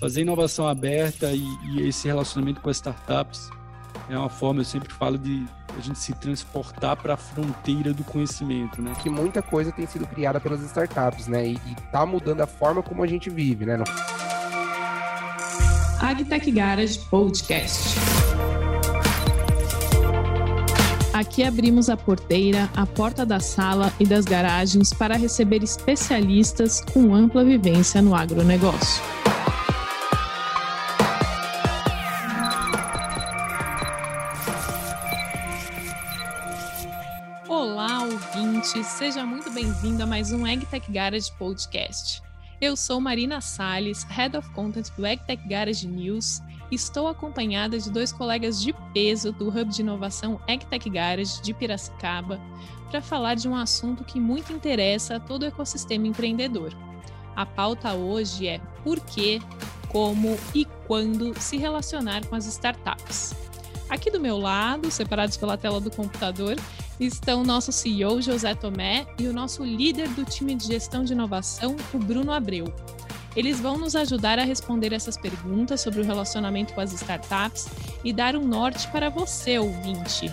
Fazer inovação aberta e, e esse relacionamento com as startups é uma forma, eu sempre falo, de a gente se transportar para a fronteira do conhecimento, né? Que muita coisa tem sido criada pelas startups, né? E, está mudando a forma como a gente vive, né? Agtech Garage Podcast. Aqui abrimos a porteira, a porta da sala e das garagens para receber especialistas com ampla vivência no agronegócio. Olá, ouvinte! Seja muito bem-vindo a mais um AgTech Garage Podcast. Eu sou Marina Salles, Head of Content do AgTech Garage News Estou acompanhada de dois colegas de peso do Hub de Inovação EgTech Garage de Piracicaba para falar de um assunto que muito interessa a todo o ecossistema empreendedor. A pauta hoje é por que, como e quando se relacionar com as startups. Aqui do meu lado, separados pela tela do computador, estão o nosso CEO José Tomé e o nosso líder do time de gestão de inovação, o Bruno Abreu. Eles vão nos ajudar a responder essas perguntas sobre o relacionamento com as startups e dar um norte para você, ouvinte.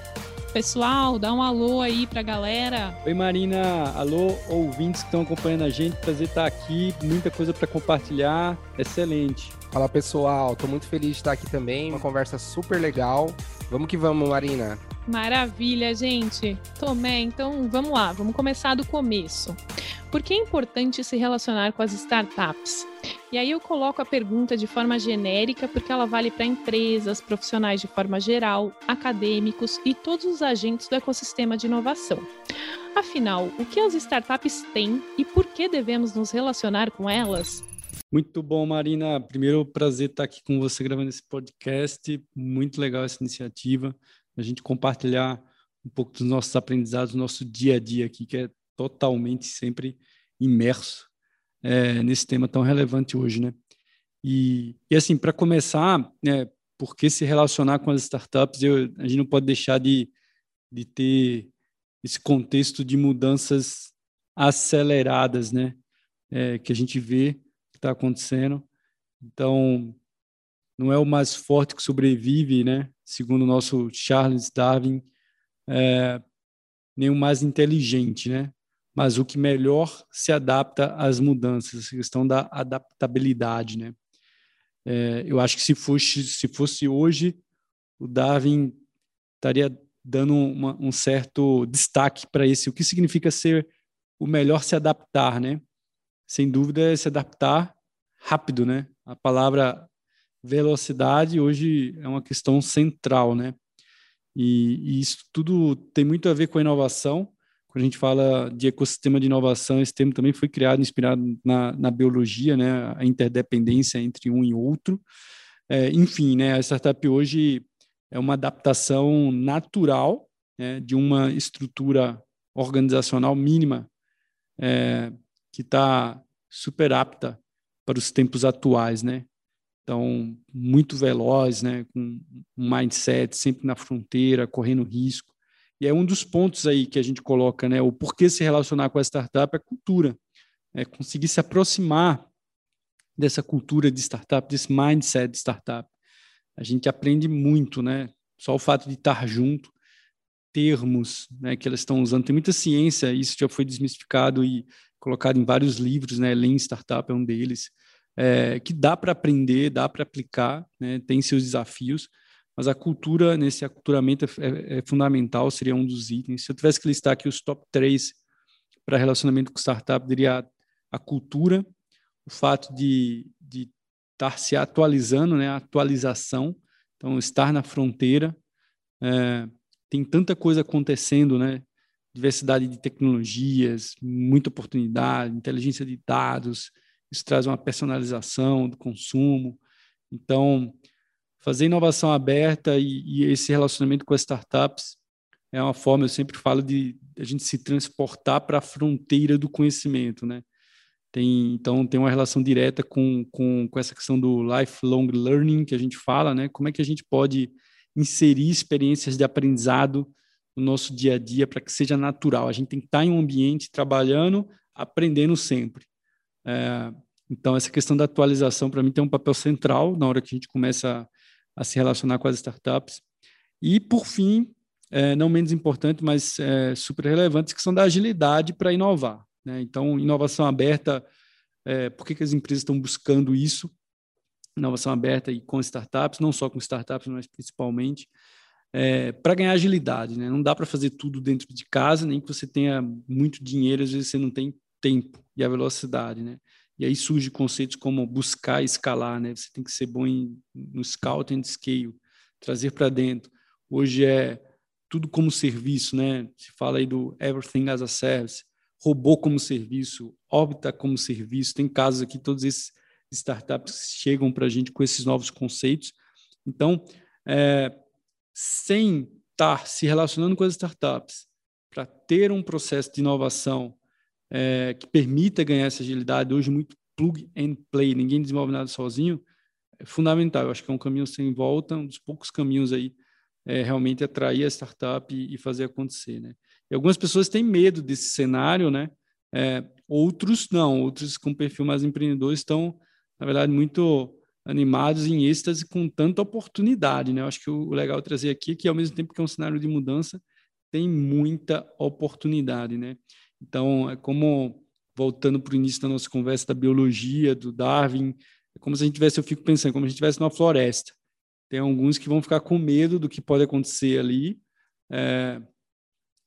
Pessoal, dá um alô aí para a galera. Oi, Marina. Alô, ouvintes que estão acompanhando a gente. Prazer estar aqui. Muita coisa para compartilhar. Excelente. Fala, pessoal. Estou muito feliz de estar aqui também. Uma conversa super legal. Vamos que vamos, Marina. Maravilha, gente. Tomé, então vamos lá, vamos começar do começo. Por que é importante se relacionar com as startups? E aí eu coloco a pergunta de forma genérica, porque ela vale para empresas, profissionais de forma geral, acadêmicos e todos os agentes do ecossistema de inovação. Afinal, o que as startups têm e por que devemos nos relacionar com elas? Muito bom, Marina. Primeiro, prazer estar aqui com você gravando esse podcast. Muito legal essa iniciativa a gente compartilhar um pouco dos nossos aprendizados, do nosso dia a dia aqui, que é totalmente sempre imerso é, nesse tema tão relevante hoje, né? E, e assim, para começar, né, por que se relacionar com as startups? Eu, a gente não pode deixar de, de ter esse contexto de mudanças aceleradas, né? É, que a gente vê que está acontecendo. Então, não é o mais forte que sobrevive, né? segundo o nosso Charles Darwin, é, nem o mais inteligente, né? Mas o que melhor se adapta às mudanças, a questão da adaptabilidade. Né? É, eu acho que se fosse, se fosse hoje, o Darwin estaria dando uma, um certo destaque para esse, o que significa ser o melhor se adaptar, né? Sem dúvida é se adaptar rápido, né? A palavra velocidade hoje é uma questão central, né? E, e, isso tudo tem muito a ver com a inovação. Quando a gente fala de ecossistema de inovação, esse termo também foi criado, inspirado na, na biologia, né? A interdependência entre um e outro. É, enfim, né? A startup hoje é uma adaptação natural né? de uma estrutura organizacional mínima é, que está super apta para os tempos atuais, né? Então, muito veloz, né, com um mindset sempre na fronteira, correndo risco. E é um dos pontos aí que a gente coloca, né, o porquê se relacionar com a startup é cultura. É conseguir se aproximar dessa cultura de startup, desse mindset de startup. A gente aprende muito, né? Só o fato de estar junto, termos né, que elas estão usando. Tem muita ciência, isso já foi desmistificado e colocado em vários livros, né? Lean Startup é um deles é, que dá para aprender, dá para aplicar, né, tem seus desafios, mas a cultura, nesse aculturamento é, é, é, fundamental, seria um dos itens. Se eu tivesse que listar aqui os top três para relacionamento com startup, diria a cultura, o fato de, de estar se atualizando, né, a atualização, então estar na fronteira, é, tem tanta coisa acontecendo, né, diversidade de tecnologias, muita oportunidade, inteligência de dados, isso traz uma personalização do consumo. Então, fazer inovação aberta e, e esse relacionamento com as startups é uma forma, eu sempre falo, de a gente se transportar para a fronteira do conhecimento, né? Tem, então, tem uma relação direta com, com, com essa questão do lifelong learning que a gente fala, né? Como é que a gente pode inserir experiências de aprendizado no nosso dia a dia para que seja natural. A gente tem que estar em um ambiente trabalhando, aprendendo sempre. É, Então, essa questão da atualização, para mim, tem um papel central na hora que a gente começa a, se relacionar com as startups. E, por fim, é, não menos importante, mas é, super relevante, que são da agilidade para inovar. Né? Então, inovação aberta, é, por que, que as empresas estão buscando isso? Inovação aberta e com startups, não só com startups, mas principalmente, é, para ganhar agilidade. Né? Não dá para fazer tudo dentro de casa, nem que você tenha muito dinheiro, às vezes você não tem tempo e a velocidade. Né? E aí surge conceitos como buscar escalar, né? Você tem que ser bom em, no scout and scale, trazer para dentro. Hoje é tudo como serviço, né? Se fala aí do everything as a service, robô como serviço, órbita como serviço. Tem casos aqui, todos esses startups chegam para a gente com esses novos conceitos. Então, é, sem estar se relacionando com as startups, para ter um processo de inovação é, que permita ganhar essa agilidade, hoje muito plug and play, ninguém desenvolve nada sozinho, é fundamental. Eu acho que é um caminho sem volta, um dos poucos caminhos aí é, realmente atrair a startup e, e, fazer acontecer, né? E algumas pessoas têm medo desse cenário, né? É, outros não, outros com perfil mais empreendedor estão, na verdade, muito animados em êxtase com tanta oportunidade, né? Eu acho que o legal trazer aqui é que, ao mesmo tempo que é um cenário de mudança, tem muita oportunidade, né? Então, é como, voltando para o início da nossa conversa da biologia, do Darwin, é como se a gente tivesse, eu fico pensando, como se a gente estivesse numa floresta. Tem alguns que vão ficar com medo do que pode acontecer ali, é,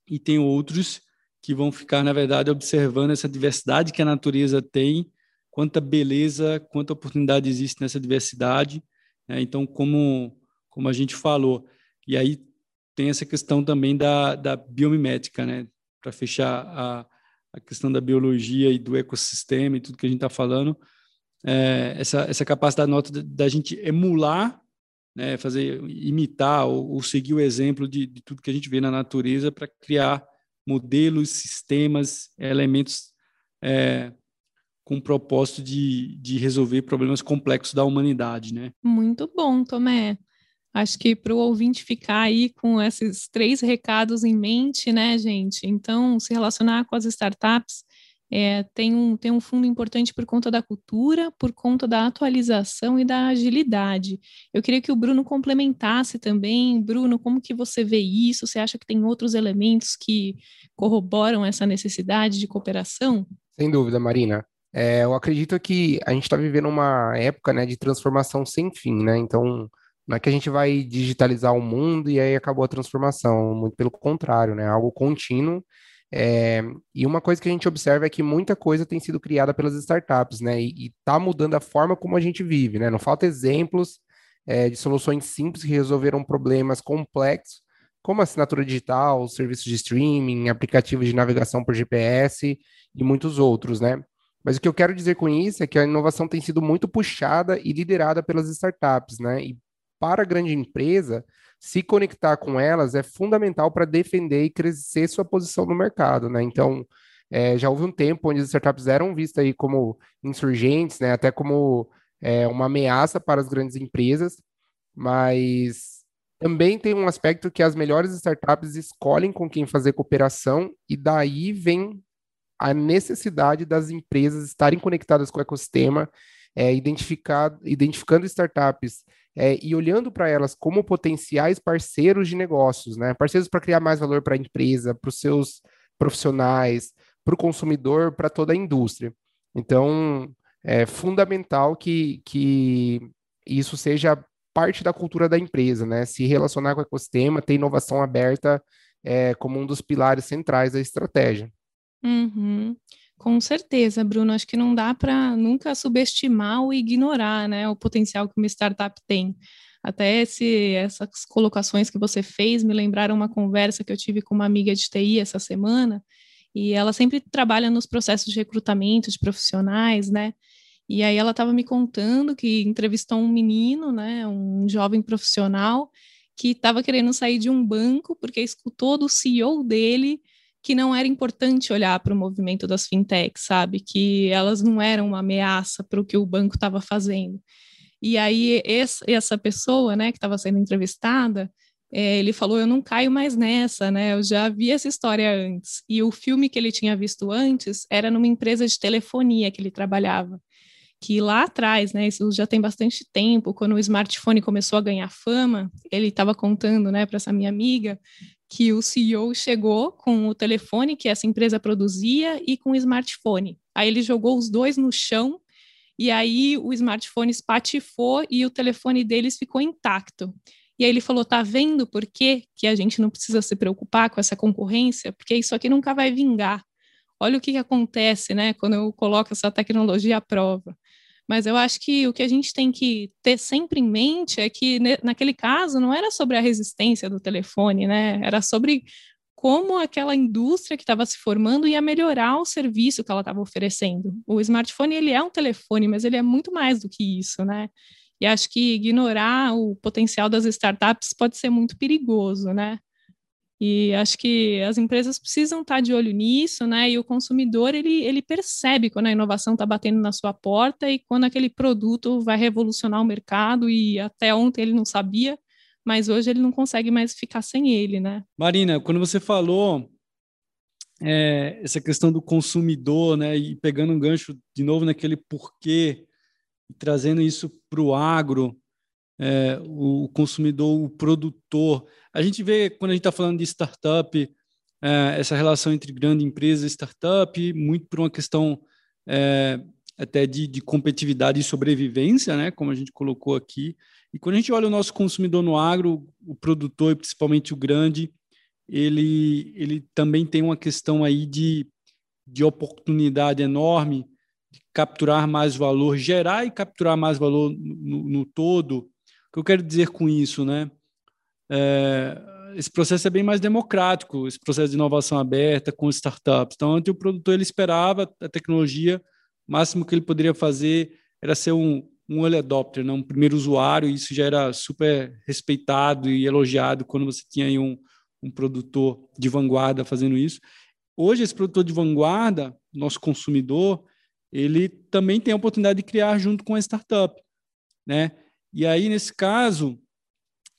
e tem outros que vão ficar, na verdade, observando essa diversidade que a natureza tem, quanta beleza, quanta oportunidade existe nessa diversidade. Né? Então, como, como a gente falou, e aí tem essa questão também da, da biomimética, né? Para fechar a, a questão da biologia e do ecossistema e tudo que a gente está falando, é, essa, essa capacidade nota da gente emular, né, fazer, imitar ou, ou, seguir o exemplo de, de tudo que a gente vê na natureza para criar modelos, sistemas, elementos é, com o propósito de, de resolver problemas complexos da humanidade, né? Muito bom, Tomé. Acho que para o ouvinte ficar aí com esses três recados em mente, né, gente? Então, se relacionar com as startups é, tem, um, tem um fundo importante por conta da cultura, por conta da atualização e da agilidade. Eu queria que o Bruno complementasse também. Bruno, como que você vê isso? Você acha que tem outros elementos que corroboram essa necessidade de cooperação? Sem dúvida, Marina. É, eu acredito que a gente está vivendo uma época né, de transformação sem fim, né? Então, não é que a gente vai digitalizar o mundo e aí acabou a transformação, muito pelo contrário, né? Algo contínuo. É, e uma coisa que a gente observa é que muita coisa tem sido criada pelas startups, né? E está mudando a forma como a gente vive, né? Não falta exemplos é, de soluções simples que resolveram problemas complexos, como assinatura digital, serviços de streaming, aplicativos de navegação por GPS e muitos outros, né? Mas o que eu quero dizer com isso é que a inovação tem sido muito puxada e liderada pelas startups, né? E para a grande empresa, se conectar com elas é fundamental para defender e crescer sua posição no mercado, né? Então, é, já houve um tempo onde as startups eram vistas aí como insurgentes, né? Até como é, uma ameaça para as grandes empresas, mas também tem um aspecto que as melhores startups escolhem com quem fazer cooperação e daí vem a necessidade das empresas estarem conectadas com o ecossistema, é, identificar, identificando startups é, e olhando para elas como potenciais parceiros de negócios, né? Parceiros para criar mais valor para a empresa, para os seus profissionais, para o consumidor, para toda a indústria. Então, é fundamental que, que isso seja parte da cultura da empresa, né? Se relacionar com o ecossistema, ter inovação aberta é, como um dos pilares centrais da estratégia. Uhum. Com certeza, Bruno. Acho que não dá para nunca subestimar ou ignorar né, o potencial que uma startup tem. Até esse, essas colocações que você fez me lembraram uma conversa que eu tive com uma amiga de TI essa semana, e ela sempre trabalha nos processos de recrutamento de profissionais, né? E aí ela estava me contando que entrevistou um menino, né, um jovem profissional, que estava querendo sair de um banco porque escutou do CEO dele que não era importante olhar para o movimento das fintechs, sabe? Que elas não eram uma ameaça para o que o banco estava fazendo. E aí essa pessoa, né, que estava sendo entrevistada, é, ele falou: eu não caio mais nessa, né? Eu já vi essa história antes. E o filme que ele tinha visto antes era numa empresa de telefonia que ele trabalhava. que lá atrás, né, isso já tem bastante tempo, quando o smartphone começou a ganhar fama, ele estava contando, né, para essa minha amiga, que o CEO chegou com o telefone que essa empresa produzia e com o smartphone. Aí ele jogou os dois no chão e aí o smartphone espatifou e o telefone deles ficou intacto. E aí ele falou: tá vendo por que, que a gente não precisa se preocupar com essa concorrência? Porque isso aqui nunca vai vingar. Olha o que, que acontece, né, quando eu coloco essa tecnologia à prova. Mas eu acho que o que a gente tem que ter sempre em mente é que, naquele caso, não era sobre a resistência do telefone, né? Era sobre como aquela indústria que estava se formando ia melhorar o serviço que ela estava oferecendo. O smartphone, ele é um telefone, mas ele é muito mais do que isso, né? E acho que ignorar o potencial das startups pode ser muito perigoso, né? E acho que as empresas precisam estar de olho nisso, né? E o consumidor ele, ele percebe quando a inovação está batendo na sua porta e quando aquele produto vai revolucionar o mercado e até ontem ele não sabia, mas hoje ele não consegue mais ficar sem ele, né? Marina, quando você falou é, essa questão do consumidor, né? E pegando um gancho de novo naquele porquê, trazendo isso para o agro, é, o consumidor, o produtor. A gente vê, quando a gente está falando de startup, é, essa relação entre grande empresa e startup, muito por uma questão é, até de, de, competitividade e sobrevivência, né, como a gente colocou aqui. E quando a gente olha o nosso consumidor no agro, o produtor, principalmente o grande, ele, ele também tem uma questão aí de, de oportunidade enorme de capturar mais valor, gerar e capturar mais valor no, no todo, o que eu quero dizer com isso, né? É, esse processo é bem mais democrático, esse processo de inovação aberta com startups. Então, antes o produtor ele esperava a tecnologia, o máximo que ele poderia fazer era ser um, um early adopter, né? um primeiro usuário, e isso já era super respeitado e elogiado quando você tinha aí um, um produtor de vanguarda fazendo isso. Hoje, esse produtor de vanguarda, nosso consumidor, ele também tem a oportunidade de criar junto com a startup, né? E aí, nesse caso,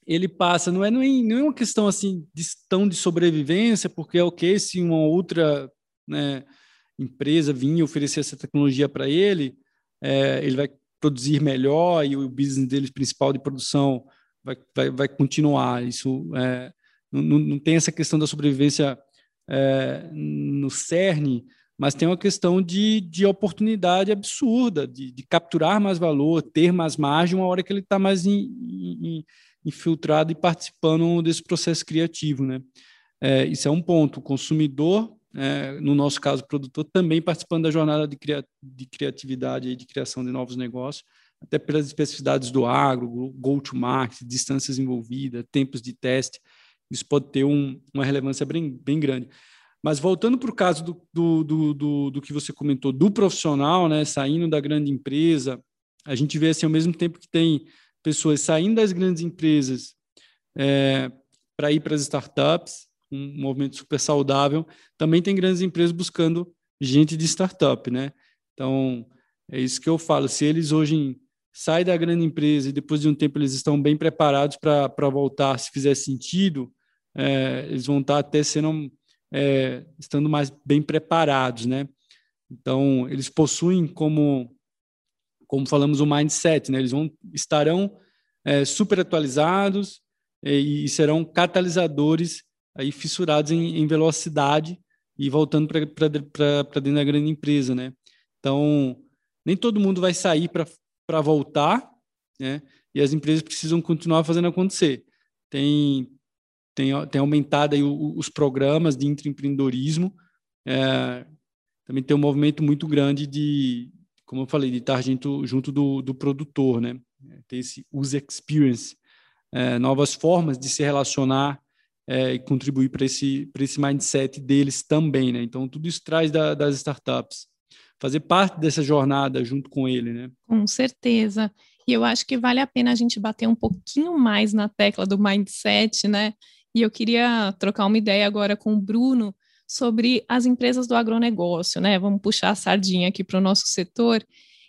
ele passa, não é, não é, questão assim de, tão de sobrevivência, porque é o que se uma outra né, empresa vinha oferecer essa tecnologia para ele, é, ele vai produzir melhor e o business dele principal de produção vai, vai, vai continuar. Isso é, não, não tem essa questão da sobrevivência é, no cerne, mas tem uma questão de, de oportunidade absurda, de, de capturar mais valor, ter mais margem, uma hora que ele está mais in, in, infiltrado e participando desse processo criativo. Né? É, isso é um ponto. O consumidor, é, no nosso caso, o produtor, também participando da jornada de, cria, de criatividade e de criação de novos negócios, até pelas especificidades do agro, go-to-market, distâncias envolvidas, tempos de teste, isso pode ter um, uma relevância bem, bem grande. Mas voltando para o caso do, do, do, do, do que você comentou, do profissional, né, saindo da grande empresa, a gente vê assim, ao mesmo tempo que tem pessoas saindo das grandes empresas é, para ir para as startups, um movimento super saudável, também tem grandes empresas buscando gente de startup, né? Então, é isso que eu falo. Se eles hoje saem da grande empresa e depois de um tempo eles estão bem preparados para voltar, se fizer sentido, é, eles vão estar até sendo é, estando mais bem preparados, né? Então, eles possuem como, como falamos, o mindset, né? Eles vão, estarão é, super atualizados é, e serão catalisadores aí fissurados em, em velocidade e voltando para dentro da grande empresa, né? Então, nem todo mundo vai sair para voltar, né? E as empresas precisam continuar fazendo acontecer. Tem tem, tem aumentado aí os programas de intraempreendedorismo. É, também tem um movimento muito grande de, como eu falei, de estar junto, junto do, do produtor, né? Tem esse user experience, é, novas formas de se relacionar é, e contribuir para esse, esse mindset deles também, né? Então, tudo isso traz da, das startups. Fazer parte dessa jornada junto com ele, né? Com certeza. E eu acho que vale a pena a gente bater um pouquinho mais na tecla do mindset, né? E eu queria trocar uma ideia agora com o Bruno sobre as empresas do agronegócio, né? Vamos puxar a sardinha aqui para o nosso setor.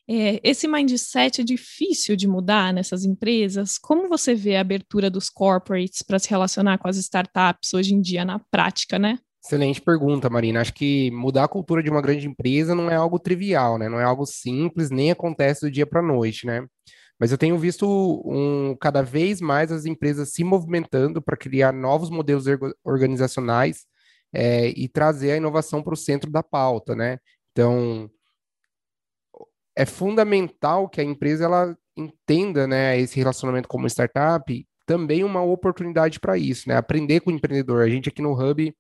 É, esse mindset é difícil de mudar nessas empresas. Como você vê a abertura dos corporates para se relacionar com as startups hoje em dia na prática, né? Excelente pergunta, Marina. Acho que mudar a cultura de uma grande empresa não é algo trivial, né? Não é algo simples, nem acontece do dia para a noite, né? Mas eu tenho visto um, cada vez mais as empresas se movimentando para criar novos modelos organizacionais é, e trazer a inovação para o centro da pauta, né? Então, é fundamental que a empresa ela entenda, né, esse relacionamento como startup também uma oportunidade para isso, né? Aprender com o empreendedor. A gente aqui no Hub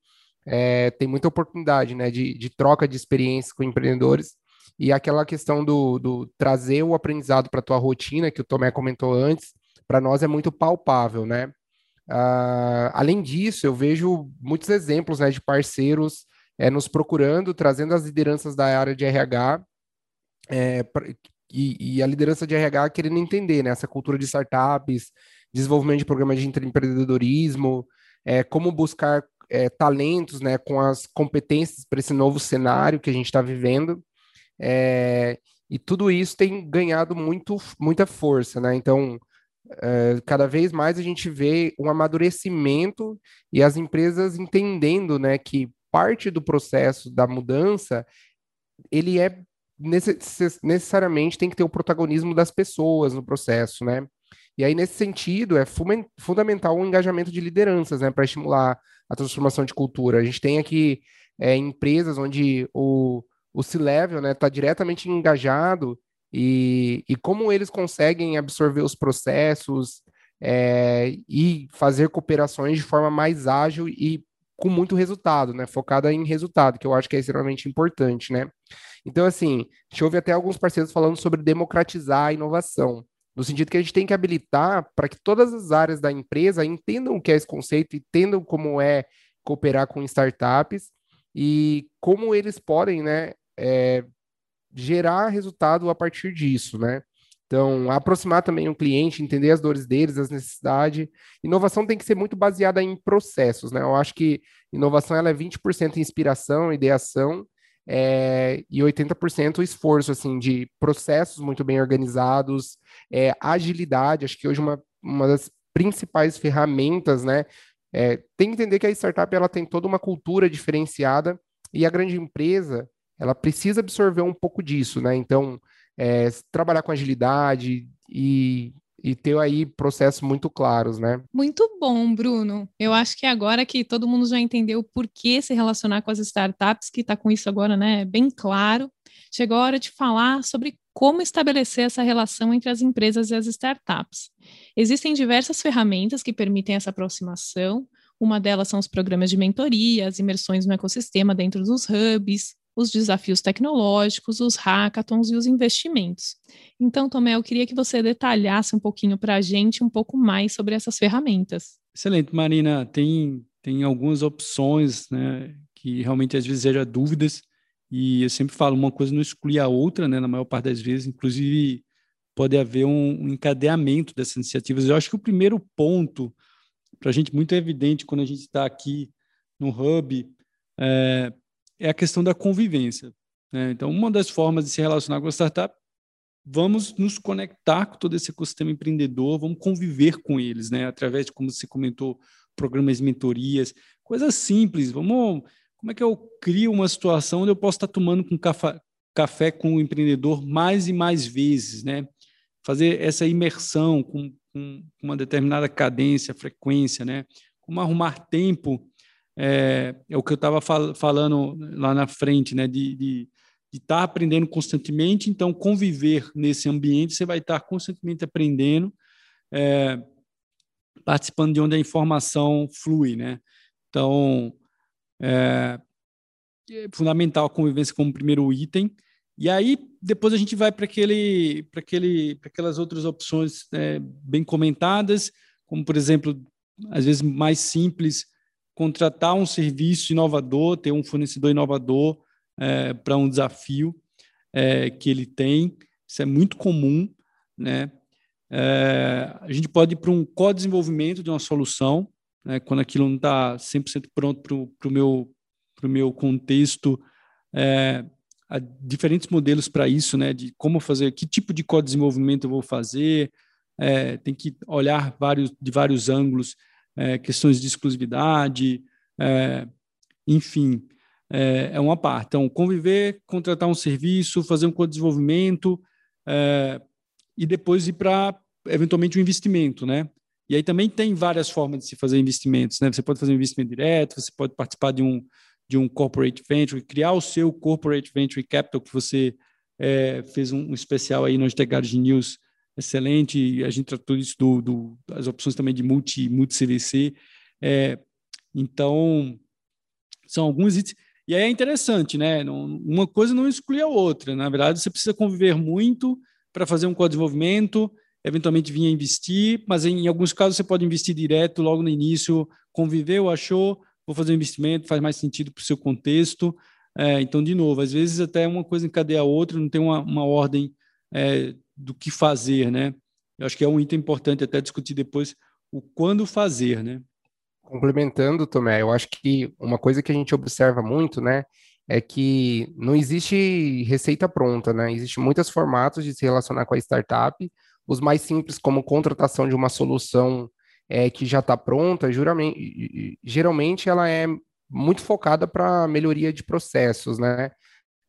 é, tem muita oportunidade, né, de, de troca de experiências com empreendedores e aquela questão do, do trazer o aprendizado para a tua rotina, que o Tomé comentou antes, para nós é muito palpável, né? Uh, além disso, eu vejo muitos exemplos né, de parceiros é, nos procurando, trazendo as lideranças da área de RH é, pra, e, e, a liderança de RH querendo entender né, essa cultura de startups, desenvolvimento de programas de empreendedorismo, é, como buscar talentos né, com as competências para esse novo cenário que a gente está vivendo. E tudo isso tem ganhado muito, muita força, né? Então, é, cada vez mais a gente vê um amadurecimento e as empresas entendendo, né, que parte do processo da mudança ele é necessariamente tem que ter o protagonismo das pessoas no processo, né? E aí, nesse sentido, é fundamental o engajamento de lideranças, né, para estimular a transformação de cultura. A gente tem aqui é, empresas onde o, o C-Level está né, tá diretamente engajado e, e como eles conseguem absorver os processos é, e fazer cooperações de forma mais ágil e com muito resultado, né? Focada em resultado, que eu acho que é extremamente importante, né? Então, assim, a gente até alguns parceiros falando sobre democratizar a inovação, no sentido que a gente tem que habilitar para que todas as áreas da empresa entendam o que é esse conceito, entendam como é cooperar com startups e como eles podem, né, é, gerar resultado a partir disso, né? Então, aproximar também o cliente, entender as dores deles, as necessidades. Inovação tem que ser muito baseada em processos, né? Eu acho que inovação ela é 20% inspiração, ideação, é, e 80% esforço, assim, de processos muito bem organizados, é, agilidade, acho que hoje uma, uma das principais ferramentas, né? É, tem que entender que a startup ela tem toda uma cultura diferenciada e a grande empresa ela precisa absorver um pouco disso, né? Então, é, trabalhar com agilidade e, e ter aí processos muito claros, né? Muito bom, Bruno. Eu acho que agora que todo mundo já entendeu por que se relacionar com as startups, que está com isso agora, né, bem claro, chegou a hora de falar sobre como estabelecer essa relação entre as empresas e as startups. Existem diversas ferramentas que permitem essa aproximação. Uma delas são os programas de mentoria, as imersões no ecossistema dentro dos hubs, os desafios tecnológicos, os hackathons e os investimentos. Então, Tomé, eu queria que você detalhasse um pouquinho para a gente um pouco mais sobre essas ferramentas. Excelente, Marina. Tem, tem algumas opções né, que realmente às vezes gera dúvidas e eu sempre falo, uma coisa não exclui a outra, né, na maior parte das vezes, inclusive pode haver um, um encadeamento dessas iniciativas. Eu acho que o primeiro ponto, para a gente muito evidente quando a gente está aqui no Hub, é, é a questão da convivência. Né? Então, uma das formas de se relacionar com a startup, vamos nos conectar com todo esse ecossistema empreendedor, vamos conviver com eles, né? através de, como você comentou, programas mentorias, coisas simples. Vamos, como é que eu crio uma situação onde eu posso estar tomando com café, café com o empreendedor mais e mais vezes, né? Fazer essa imersão com, com uma determinada cadência, frequência, né? Como arrumar tempo é, é o que eu estava fal falando lá na frente, né? De, estar tá aprendendo constantemente, então conviver nesse ambiente, você vai estar tá constantemente aprendendo, é, participando de onde a informação flui, né? Então, é, é fundamental a convivência como primeiro item. E aí, depois a gente vai para aquele, para aquele, para aquelas outras opções é, bem comentadas, como por exemplo, às vezes mais simples, contratar um serviço inovador, ter um fornecedor inovador é, para um desafio é, que ele tem. Isso é muito comum, né? É, a gente pode ir para um co-desenvolvimento de uma solução, né, quando aquilo não está 100% pronto para o meu, meu contexto. É, há diferentes modelos para isso, né, de como fazer, que tipo de co-desenvolvimento eu vou fazer, é, tem que olhar vários, de vários ângulos é, questões de exclusividade, é, enfim, é, é uma parte. Então, conviver, contratar um serviço, fazer um co-desenvolvimento é, e depois ir para, eventualmente, um investimento, né? E aí também tem várias formas de se fazer investimentos, né? Você pode fazer um investimento direto, você pode participar de um, de um corporate venture, criar o seu corporate venture capital, que você é, fez um, um, especial aí no Technology News excelente, a gente tratou isso do, do, das opções também de multi, multi CVC. É, então, são alguns itens. E aí é interessante, né? Uma coisa não exclui a outra. Na verdade, você precisa conviver muito para fazer um co-desenvolvimento, eventualmente vir a investir, mas em alguns casos você pode investir direto logo no início, conviveu, achou, vou fazer um investimento, faz mais sentido para o seu contexto. É, então, de novo, às vezes até uma coisa encadeia a outra, não tem uma, uma ordem é, do que fazer, né? Eu acho que é um item importante até discutir depois o quando fazer, né? Complementando, Tomé, eu acho que uma coisa que a gente observa muito, né, é que não existe receita pronta, né? Existem muitos formatos de se relacionar com a startup, os mais simples, como contratação de uma solução é, que já está pronta, geralmente ela é muito focada para melhoria de processos, né?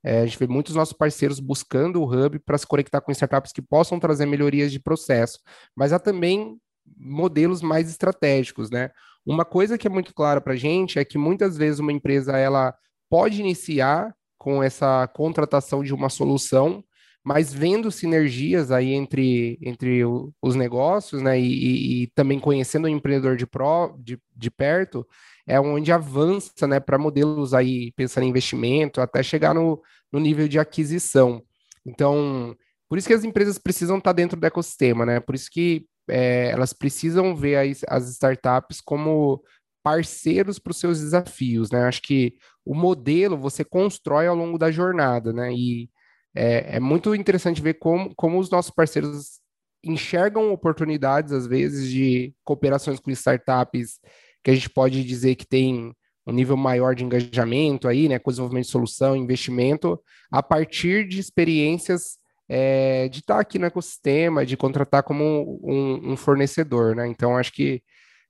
É, a gente vê muitos nossos parceiros buscando o Hub para se conectar com startups que possam trazer melhorias de processo, mas há também modelos mais estratégicos, né? Uma coisa que é muito clara para a gente é que muitas vezes uma empresa ela pode iniciar com essa contratação de uma solução, mas vendo sinergias aí entre, entre os negócios, né, e, e, também conhecendo o empreendedor de, pro, de, de perto, é onde avança, né, para modelos aí, pensando em investimento, até chegar no, no nível de aquisição. Então, por isso que as empresas precisam estar dentro do ecossistema, né, por isso que é, elas precisam ver as, as startups como parceiros para os seus desafios, né? Acho que o modelo você constrói ao longo da jornada, né? E é, é muito interessante ver como, como os nossos parceiros enxergam oportunidades, às vezes, de cooperações com startups que a gente pode dizer que tem um nível maior de engajamento aí, né, com desenvolvimento de solução, investimento, a partir de experiências é, de estar aqui no ecossistema, de contratar como um, um fornecedor, né? Então, acho que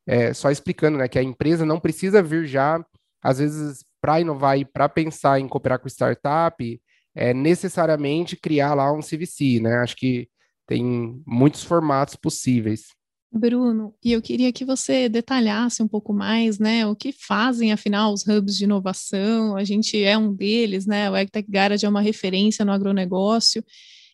é, só explicando, né, que a empresa não precisa vir já, às vezes, para inovar e para pensar em cooperar com startup, é necessariamente criar lá um CVC, né? Acho que tem muitos formatos possíveis. Bruno, e eu queria que você detalhasse um pouco mais, né, o que fazem, afinal, os hubs de inovação, a gente é um deles, né, o EgTech Garage é uma referência no agronegócio,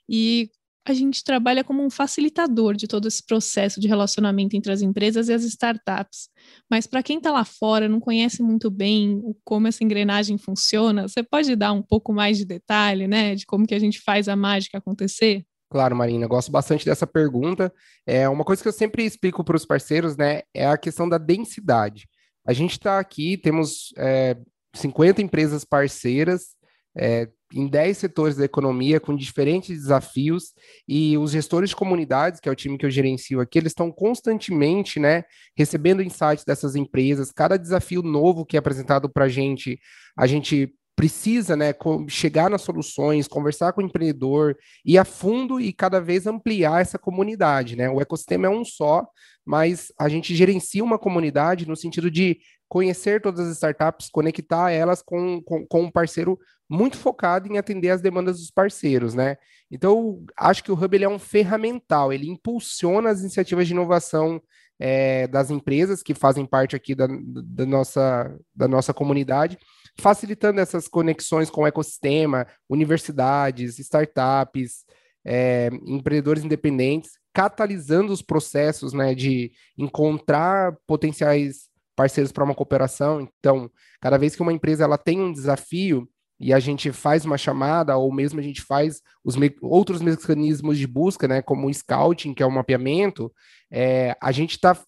e a gente trabalha como um facilitador de todo esse processo de relacionamento entre as empresas e as startups. Mas para quem está lá fora, não conhece muito bem como essa engrenagem funciona, você pode dar um pouco mais de detalhe, né, de como que a gente faz a mágica acontecer? Claro, Marina, gosto bastante dessa pergunta. É uma coisa que eu sempre explico para os parceiros, né, é a questão da densidade. A gente está aqui, temos é, 50 empresas parceiras, é, em 10 setores da economia com diferentes desafios e os gestores de comunidades, que é o time que eu gerencio aqui, eles estão constantemente, né, recebendo insights dessas empresas, cada desafio novo que é apresentado para a gente, a gente precisa, né, chegar nas soluções, conversar com o empreendedor, ir a fundo e cada vez ampliar essa comunidade, né? O ecossistema é um só, mas a gente gerencia uma comunidade no sentido de conhecer todas as startups, conectar elas com, com, com, um parceiro muito focado em atender as demandas dos parceiros, né? Então, acho que o Hub ele é um ferramental, ele impulsiona as iniciativas de inovação é, das empresas que fazem parte aqui da, da, nossa, da nossa comunidade, facilitando essas conexões com o ecossistema, universidades, startups, é, empreendedores independentes, catalisando os processos né, de encontrar potenciais parceiros para uma cooperação. Então, cada vez que uma empresa ela tem um desafio e a gente faz uma chamada, ou mesmo a gente faz os me outros mecanismos de busca, né, como o scouting, que é o mapeamento, é, a gente está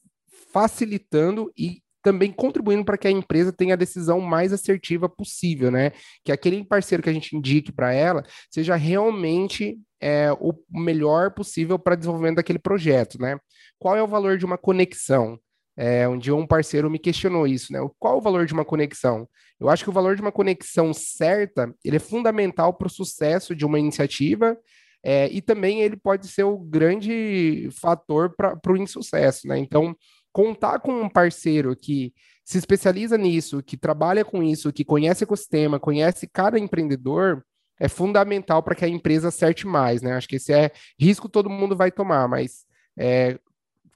facilitando e também contribuindo para que a empresa tenha a decisão mais assertiva possível, né? Que aquele parceiro que a gente indique para ela seja realmente é, o melhor possível para desenvolvimento daquele projeto, né? Qual é o valor de uma conexão? É, um dia um parceiro me questionou isso, né? Qual o valor de uma conexão? Eu acho que o valor de uma conexão certa, ele é fundamental para o sucesso de uma iniciativa é, e também ele pode ser o grande fator para o insucesso, né? Então, contar com um parceiro que se especializa nisso, que trabalha com isso, que conhece o ecossistema, conhece cada empreendedor, é fundamental para que a empresa acerte mais, né? Acho que esse é risco todo mundo vai tomar, mas é,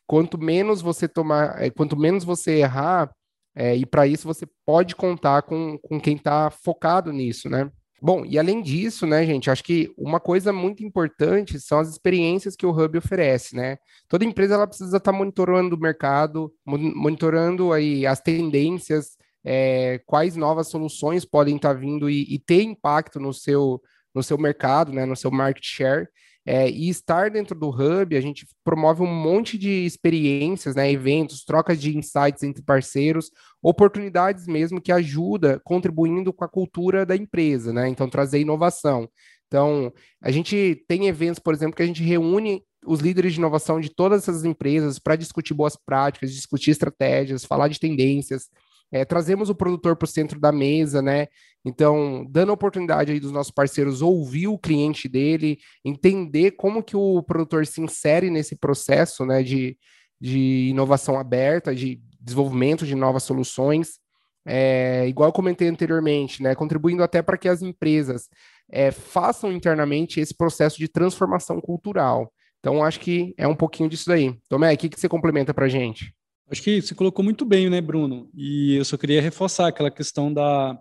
quanto menos você tomar, é, quanto menos você errar, é, e para isso você pode contar com, com quem está focado nisso, né? Bom, e além disso, né, gente, acho que uma coisa muito importante são as experiências que o Hub oferece, né? Toda empresa ela precisa estar tá monitorando o mercado, monitorando aí as tendências, é, quais novas soluções podem estar tá vindo e, e, ter impacto no seu, no seu mercado, né, no seu market share. É, e estar dentro do Hub, a gente promove um monte de experiências, né, eventos, trocas de insights entre parceiros, oportunidades mesmo que ajuda contribuindo com a cultura da empresa, né? Então, trazer inovação. Então, a gente tem eventos, por exemplo, que a gente reúne os líderes de inovação de todas essas empresas para discutir boas práticas, discutir estratégias, falar de tendências. É, trazemos o produtor para o centro da mesa, né? Então, dando a oportunidade aí dos nossos parceiros ouvir o cliente dele, entender como que o produtor se insere nesse processo, né, de, de inovação aberta, de desenvolvimento de novas soluções. É, igual eu comentei anteriormente, né, contribuindo até para que as empresas é, façam internamente esse processo de transformação cultural. Então, acho que é um pouquinho disso daí. Tomé, o que, que você complementa para a gente? Acho que você colocou muito bem, né, Bruno? E eu só queria reforçar aquela questão da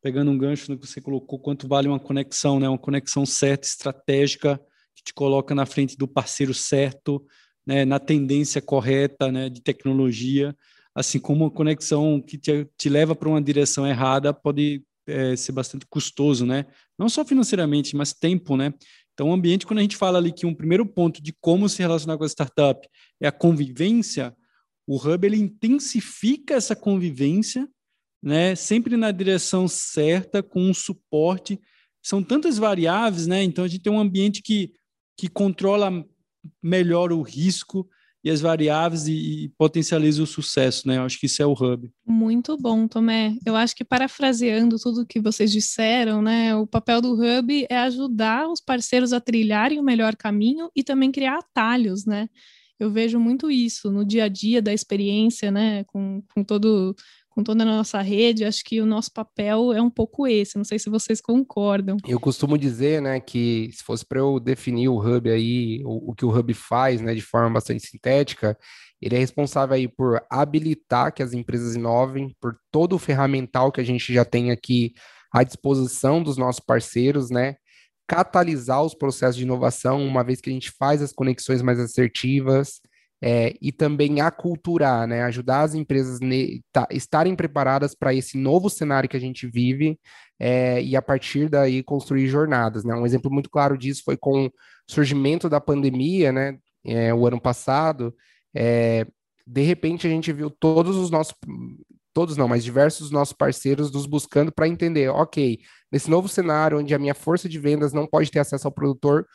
pegando um gancho no que você colocou, quanto vale uma conexão, né? Uma conexão certa, estratégica, que te coloca na frente do parceiro certo, né? Na tendência correta, né? De tecnologia, assim como uma conexão que te, te leva para uma direção errada pode é, ser bastante custoso, né? Não só financeiramente, mas tempo, né? Então, o ambiente, quando a gente fala ali que um primeiro ponto de como se relacionar com a startup é a convivência, o Hub ele intensifica essa convivência, né? Sempre na direção certa, com um suporte. São tantas variáveis, né? Então a gente tem um ambiente que, que controla melhor o risco e as variáveis e, e potencializa o sucesso, né? Eu acho que isso é o hub. Muito bom, Tomé. Eu acho que parafraseando tudo que vocês disseram, né? O papel do hub é ajudar os parceiros a trilharem o melhor caminho e também criar atalhos, né? Eu vejo muito isso no dia a dia da experiência, né, com, com todo com toda a nossa rede, acho que o nosso papel é um pouco esse. Não sei se vocês concordam. Eu costumo dizer, né, que se fosse para eu definir o Hub aí, o, o, que o Hub faz, né, de forma bastante sintética, ele é responsável aí por habilitar que as empresas inovem, por todo o ferramental que a gente já tem aqui à disposição dos nossos parceiros, né, catalisar os processos de inovação, uma vez que a gente faz as conexões mais assertivas, é, e também aculturar, né? Ajudar as empresas tá, estarem preparadas para esse novo cenário que a gente vive é, e a partir daí construir jornadas, né? Um exemplo muito claro disso foi com o surgimento da pandemia, né? É, o ano passado, é, de repente a gente viu todos os nossos todos não, mas diversos nossos parceiros nos buscando para entender, ok, nesse novo cenário onde a minha força de vendas não pode ter acesso ao produtor,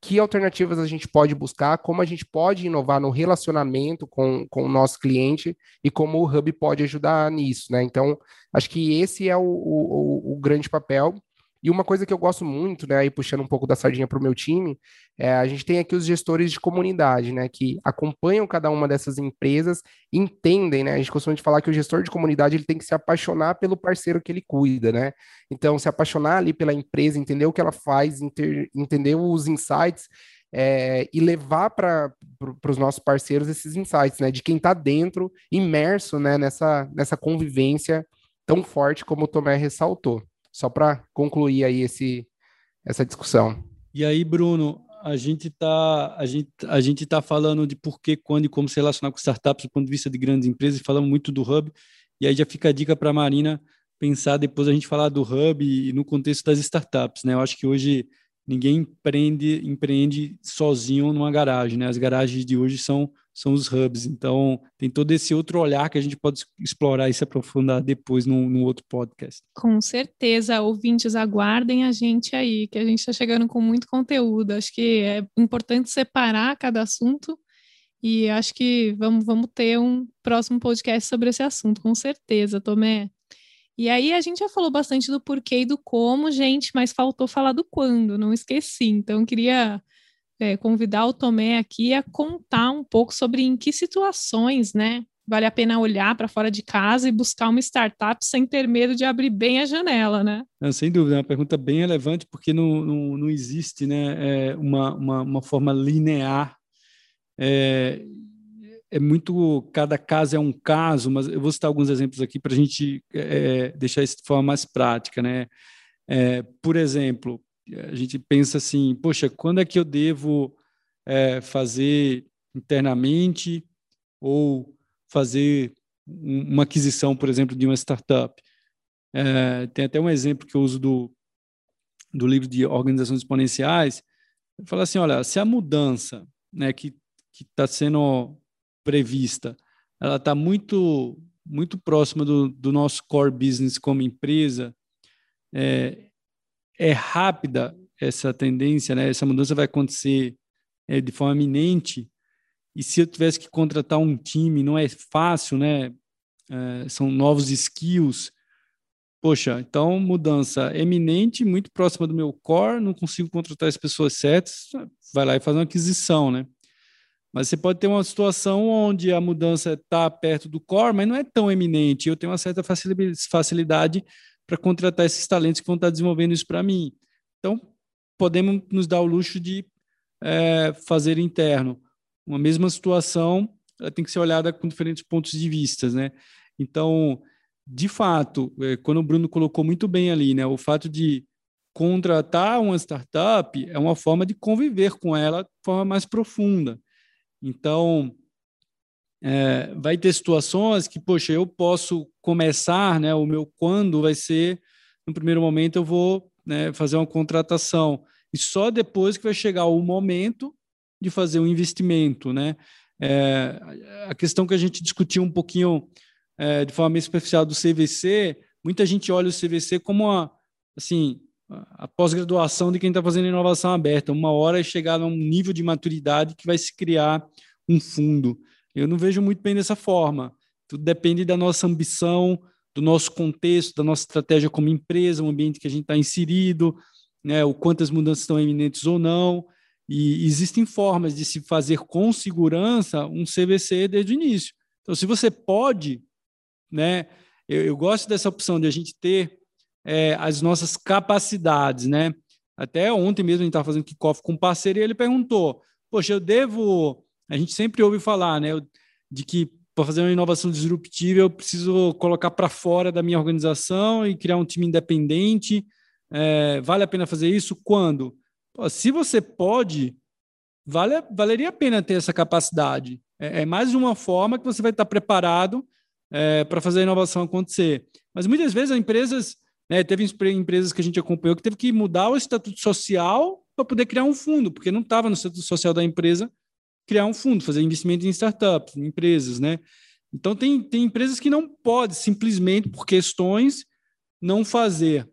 que alternativas a gente pode buscar, como a gente pode inovar no relacionamento com, com o nosso cliente e como o Hub pode ajudar nisso, né? Então, acho que esse é o, o, o grande papel. E uma coisa que eu gosto muito, né, aí puxando um pouco da sardinha para o meu time, é, a gente tem aqui os gestores de comunidade, né, que acompanham cada uma dessas empresas, entendem, né, a gente costuma falar que o gestor de comunidade ele tem que se apaixonar pelo parceiro que ele cuida, né, então se apaixonar ali pela empresa, entender o que ela faz, inter, entender os insights é, e levar para pro, os nossos parceiros esses insights, né, de quem está dentro, imerso, né, nessa, nessa convivência tão forte como o Tomé ressaltou só para concluir aí esse, essa discussão. E aí, Bruno, a gente está a gente, a gente tá falando de por que, quando e como se relacionar com startups do ponto de vista de grandes empresas, e falamos muito do Hub, e aí já fica a dica para a Marina pensar depois a gente falar do Hub e no contexto das startups, né? Eu acho que hoje ninguém empreende, empreende sozinho numa garagem, né? As garagens de hoje são são os hubs. Então, tem todo esse outro olhar que a gente pode explorar e se aprofundar depois num, num outro podcast. Com certeza, ouvintes, aguardem a gente aí, que a gente está chegando com muito conteúdo. Acho que é importante separar cada assunto e acho que vamos, vamos ter um próximo podcast sobre esse assunto, com certeza, Tomé. E aí a gente já falou bastante do porquê e do como, gente, mas faltou falar do quando, não esqueci. Então, queria é, convidar o Tomé aqui a contar um pouco sobre em que situações, né, vale a pena olhar para fora de casa e buscar uma startup sem ter medo de abrir bem a janela, né? Sem dúvida, é uma pergunta bem relevante, porque não, não, não existe né, é uma, uma, uma, forma linear. É, é, muito, cada caso é um caso, mas eu vou citar alguns exemplos aqui para a gente é, deixar isso de forma mais prática. Né? É, por exemplo, a gente pensa assim, poxa, quando é que eu devo é, fazer internamente ou fazer uma aquisição, por exemplo, de uma startup. É, tem até um exemplo que eu uso do, do livro de organizações exponenciais. Fala assim, olha, se a mudança né, que está sendo prevista, ela está muito muito próxima do, do nosso core business como empresa, é, é rápida essa tendência, né? Essa mudança vai acontecer é, de forma iminente. E se eu tivesse que contratar um time, não é fácil, né? É, são novos skills. Poxa, então mudança eminente, muito próxima do meu core, não consigo contratar as pessoas certas, vai lá e faz uma aquisição, né? Mas você pode ter uma situação onde a mudança está perto do core, mas não é tão eminente. Eu tenho uma certa facilidade para contratar esses talentos que vão estar desenvolvendo isso para mim. Então, podemos nos dar o luxo de é, fazer interno. Uma mesma situação ela tem que ser olhada com diferentes pontos de vista, né? Então, de fato, é, quando o Bruno colocou muito bem ali, né, o fato de contratar uma startup é uma forma de conviver com ela de forma mais profunda. Então, é, vai ter situações que, poxa, eu posso começar, né, o meu quando vai ser, no primeiro momento eu vou né, fazer uma contratação, e só depois que vai chegar o momento de fazer um investimento, né? É, a questão que a gente discutiu um pouquinho é, de forma especial do CVC, muita gente olha o CVC como a, assim, a pós-graduação de quem está fazendo inovação aberta. Uma hora é chegar a um nível de maturidade que vai se criar um fundo. Eu não vejo muito bem dessa forma. Tudo depende da nossa ambição, do nosso contexto, da nossa estratégia como empresa, o ambiente que a gente está inserido, né, o quantas mudanças estão eminentes ou não. E existem formas de se fazer com segurança um CVC desde o início. Então, se você pode, né, eu, eu gosto dessa opção de a gente ter é, as nossas capacidades, né? Até ontem mesmo a gente estava fazendo kickoff com um parceiro e ele perguntou: Poxa, eu devo. A gente sempre ouve falar, né, de que para fazer uma inovação disruptiva eu preciso colocar para fora da minha organização e criar um time independente é, vale a pena fazer isso? Quando? Pô, se você pode, vale, valeria a pena ter essa capacidade. É, é mais uma forma que você vai estar preparado é, para fazer a inovação acontecer. Mas muitas vezes as empresas, né, teve empresas que a gente acompanhou que teve que mudar o estatuto social para poder criar um fundo, porque não estava no estatuto social da empresa criar um fundo, fazer investimento em startups, em empresas, né? Então tem, tem empresas que não podem simplesmente por questões não fazer.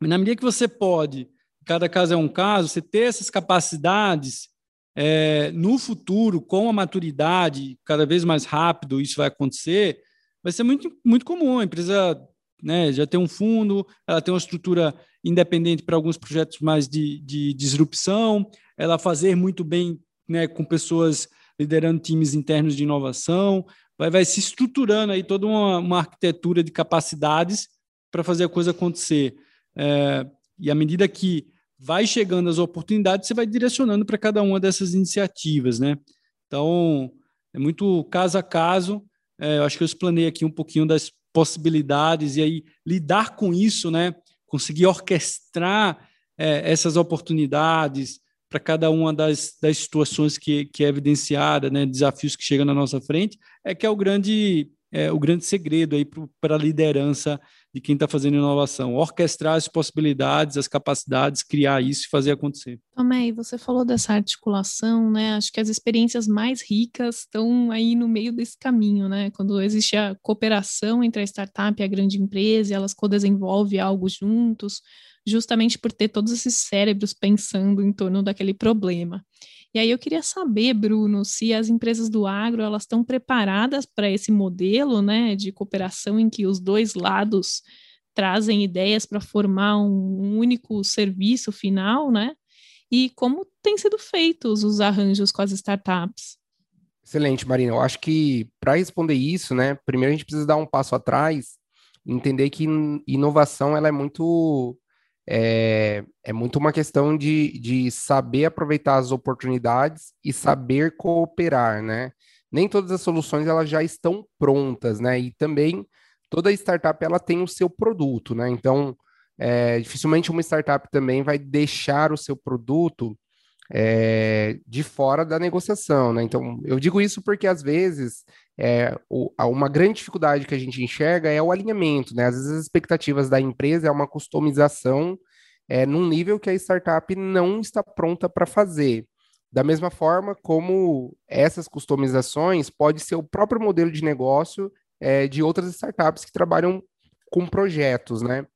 Mas na medida que você pode, cada caso é um caso, você ter essas capacidades é, no futuro, com a maturidade, cada vez mais rápido isso vai acontecer, vai ser muito, muito comum. A empresa né, já tem um fundo, ela tem uma estrutura independente para alguns projetos mais de, de disrupção, ela fazer muito bem né, com pessoas liderando times internos de inovação, vai, vai se estruturando aí toda uma, uma arquitetura de capacidades para fazer a coisa acontecer. É, e à medida que vai chegando as oportunidades, você vai direcionando para cada uma dessas iniciativas, né? Então, é muito caso a caso. É, eu acho que eu explanei aqui um pouquinho das possibilidades e aí lidar com isso, né? Conseguir orquestrar é, essas oportunidades para cada uma das, das situações que, que é evidenciada, né? Desafios que chegam na nossa frente, é que é o grande, é, o grande segredo para a liderança de quem está fazendo inovação, orquestrar as possibilidades, as capacidades, criar isso e fazer acontecer. Tomei, você falou dessa articulação, né? Acho que as experiências mais ricas estão aí no meio desse caminho, né? Quando existe a cooperação entre a startup e a grande empresa, elas co-desenvolvem algo juntos, justamente por ter todos esses cérebros pensando em torno daquele problema. E aí eu queria saber, Bruno, se as empresas do agro elas estão preparadas para esse modelo, né, de cooperação em que os dois lados trazem ideias para formar um, único serviço final, né? E como têm sido feitos os arranjos com as startups? Excelente, Marina. Eu acho que para responder isso, né, primeiro a gente precisa dar um passo atrás, entender que inovação ela é muito é, é muito uma questão de, de saber aproveitar as oportunidades e saber cooperar, né? Nem todas as soluções elas já estão prontas, né? E também toda startup ela tem o seu produto, né? Então, é, dificilmente uma startup também vai deixar o seu produto é, de fora da negociação, né? Então, eu digo isso porque às vezes é, o, uma grande dificuldade que a gente enxerga é o alinhamento, né? Às vezes as expectativas da empresa é uma customização é, num nível que a startup não está pronta para fazer. Da mesma forma como essas customizações pode ser o próprio modelo de negócio é, de outras startups que trabalham com projetos, né?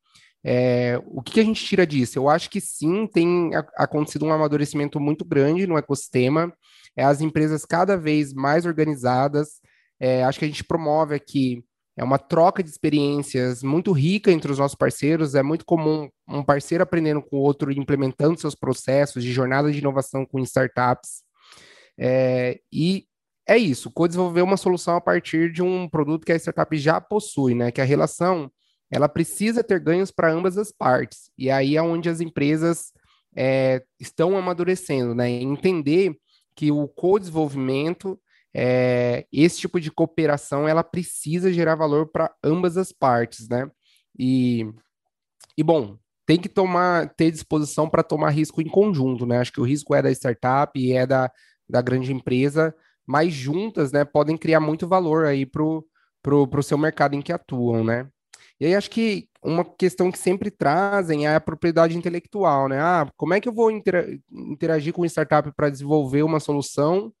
É, o que, que, a gente tira disso? Eu acho que sim, tem acontecido um amadurecimento muito grande no ecossistema, é, as empresas cada vez mais organizadas, é, acho que a gente promove aqui é uma troca de experiências muito rica entre os nossos parceiros. É muito comum um parceiro aprendendo com o outro, implementando seus processos de jornada de inovação com startups. É, e é isso, co-desenvolver uma solução a partir de um produto que a startup já possui, né? Que a relação ela precisa ter ganhos para ambas as partes. E aí é onde as empresas é, estão amadurecendo, né? Entender que o co-desenvolvimento é, esse tipo de cooperação ela precisa gerar valor para ambas as partes, né? E, e bom, tem que tomar, ter disposição para tomar risco em conjunto, né? Acho que o risco é da startup e é da, da grande empresa, mas juntas, né, podem criar muito valor aí pro, pro seu mercado em que atuam, né? E aí acho que uma questão que sempre trazem é a propriedade intelectual, né? Ah, como é que eu vou interagir com startup para desenvolver uma solução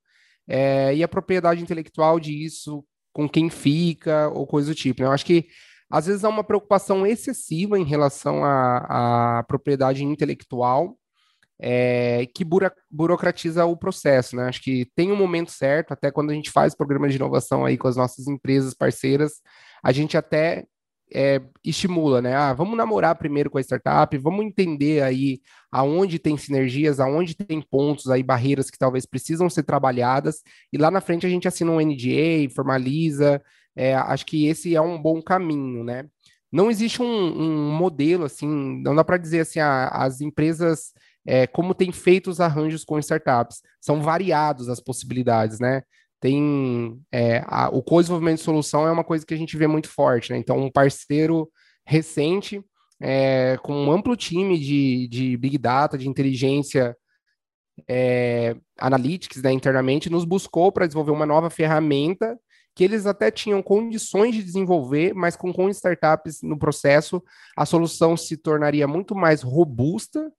é, e a propriedade intelectual disso, com quem fica, ou coisa do tipo. Né? Eu acho que às vezes há uma preocupação excessiva em relação à, à propriedade intelectual, é, que buro, burocratiza o processo, né? Acho que tem um momento certo, até quando a gente faz programas de inovação aí com as nossas empresas parceiras, a gente até é, estimula, né? Ah, vamos namorar primeiro com a startup, vamos entender aí aonde tem sinergias, aonde tem pontos aí, barreiras que talvez precisam ser trabalhadas, e lá na frente a gente assina um NDA, formaliza, é, acho que esse é um bom caminho, né? Não existe um, um modelo, assim, não dá para dizer assim, ah, as empresas, é, como tem feito os arranjos com startups, são variados as possibilidades, né? Tem é, a, o co-desenvolvimento de solução é uma coisa que a gente vê muito forte, né? Então, um parceiro recente é, com um amplo time de, de Big Data, de inteligência é, analytics né, internamente, nos buscou para desenvolver uma nova ferramenta que eles até tinham condições de desenvolver, mas com, com startups no processo, a solução se tornaria muito mais robusta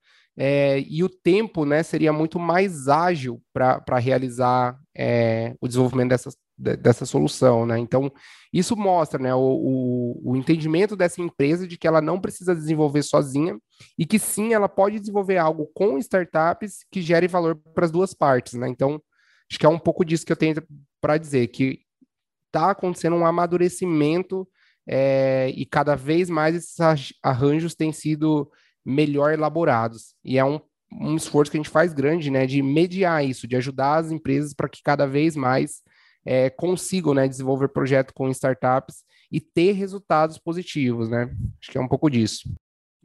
é, e o tempo né, seria muito mais ágil para realizar é, o desenvolvimento dessa, dessa solução. Né? Então, isso mostra né, o, o, o, entendimento dessa empresa de que ela não precisa desenvolver sozinha e que sim, ela pode desenvolver algo com startups que gere valor para as duas partes. Né? Então, acho que é um pouco disso que eu tenho para dizer, que está acontecendo um amadurecimento é, e cada vez mais esses arranjos têm sido melhor elaborados. E é um, um esforço que a gente faz grande, né, de mediar isso, de ajudar as empresas para que cada vez mais é, consigam, né, desenvolver projeto com startups e ter resultados positivos, né? Acho que é um pouco disso.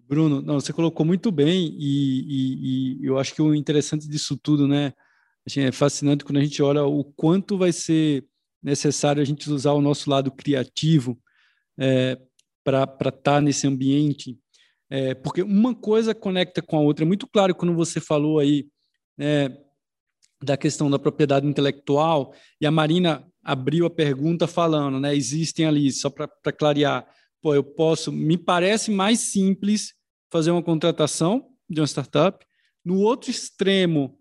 Bruno, não, você colocou muito bem e, e, e eu acho que o interessante disso tudo, né, assim, é fascinante quando a gente olha o quanto vai ser necessário a gente usar o nosso lado criativo é, para estar tá nesse ambiente é, porque uma coisa conecta com a outra. É muito claro quando você falou aí é, da questão da propriedade intelectual, e a Marina abriu a pergunta falando, né? Existem ali, só para clarear, pô, eu posso, me parece mais simples fazer uma contratação de uma startup. No outro extremo,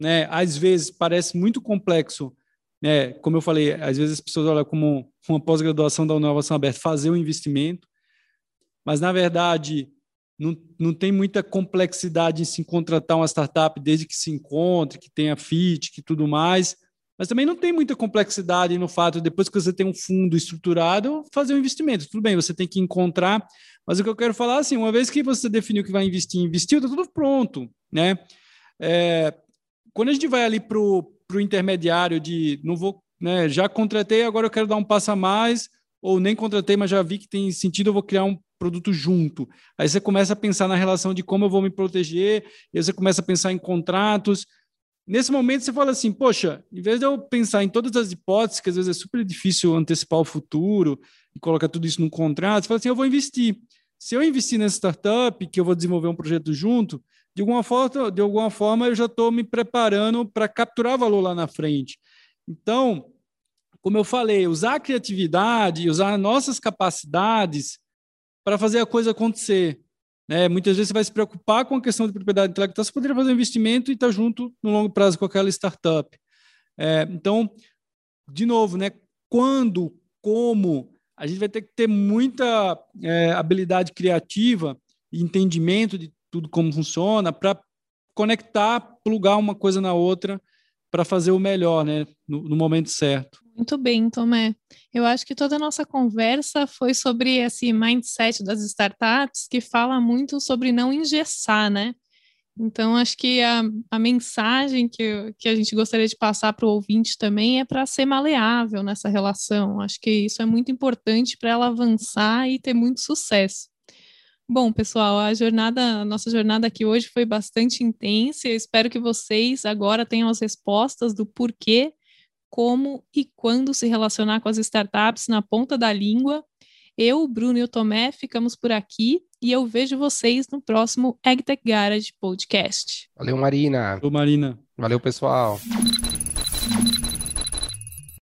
né, às vezes parece muito complexo, né, como eu falei, às vezes as pessoas olham como uma pós-graduação da inovação aberta, fazer um investimento mas na verdade não, não tem muita complexidade em se contratar uma startup desde que se encontre, que tenha fit, que tudo mais. Mas também não tem muita complexidade no fato, depois que você tem um fundo estruturado, fazer um investimento. Tudo bem, você tem que encontrar, mas o que eu quero falar assim, uma vez que você definiu que vai investir, investiu, está tudo pronto, né? É, quando a gente vai ali para o intermediário de não vou, né, já contratei, agora eu quero dar um passo a mais, ou nem contratei, mas já vi que tem sentido, eu vou criar um produto junto. Aí você começa a pensar na relação de como eu vou me proteger, aí você começa a pensar em contratos. Nesse momento você fala assim, poxa, em vez de eu pensar em todas as hipóteses, que às vezes é super difícil antecipar o futuro e colocar tudo isso num contrato, você fala assim, eu vou investir. Se eu investir nessa startup, que eu vou desenvolver um projeto junto, de alguma forma, de alguma forma eu já estou me preparando para capturar valor lá na frente. Então, como eu falei, usar a criatividade, usar nossas capacidades para fazer a coisa acontecer. Né? Muitas vezes você vai se preocupar com a questão de propriedade intelectual, você poderia fazer um investimento e estar tá junto no longo prazo com aquela startup. É, então, de novo, né? quando, como, a gente vai ter que ter muita é, habilidade criativa e entendimento de tudo como funciona, para conectar, plugar uma coisa na outra para fazer o melhor, né, no, no, momento certo. Muito bem, Tomé. Eu acho que toda a nossa conversa foi sobre esse mindset das startups que fala muito sobre não engessar, né? Então, acho que a, a mensagem que, que a gente gostaria de passar para o ouvinte também é para ser maleável nessa relação. Acho que isso é muito importante para ela avançar e ter muito sucesso. Bom, pessoal, a jornada, a nossa jornada aqui hoje foi bastante intensa. Eu espero que vocês agora tenham as respostas do porquê, como e quando se relacionar com as startups na ponta da língua. Eu, Bruno e o Tomé ficamos por aqui e eu vejo vocês no próximo AgTech Garage Podcast. Valeu, Marina. Valeu, Marina. Valeu, pessoal.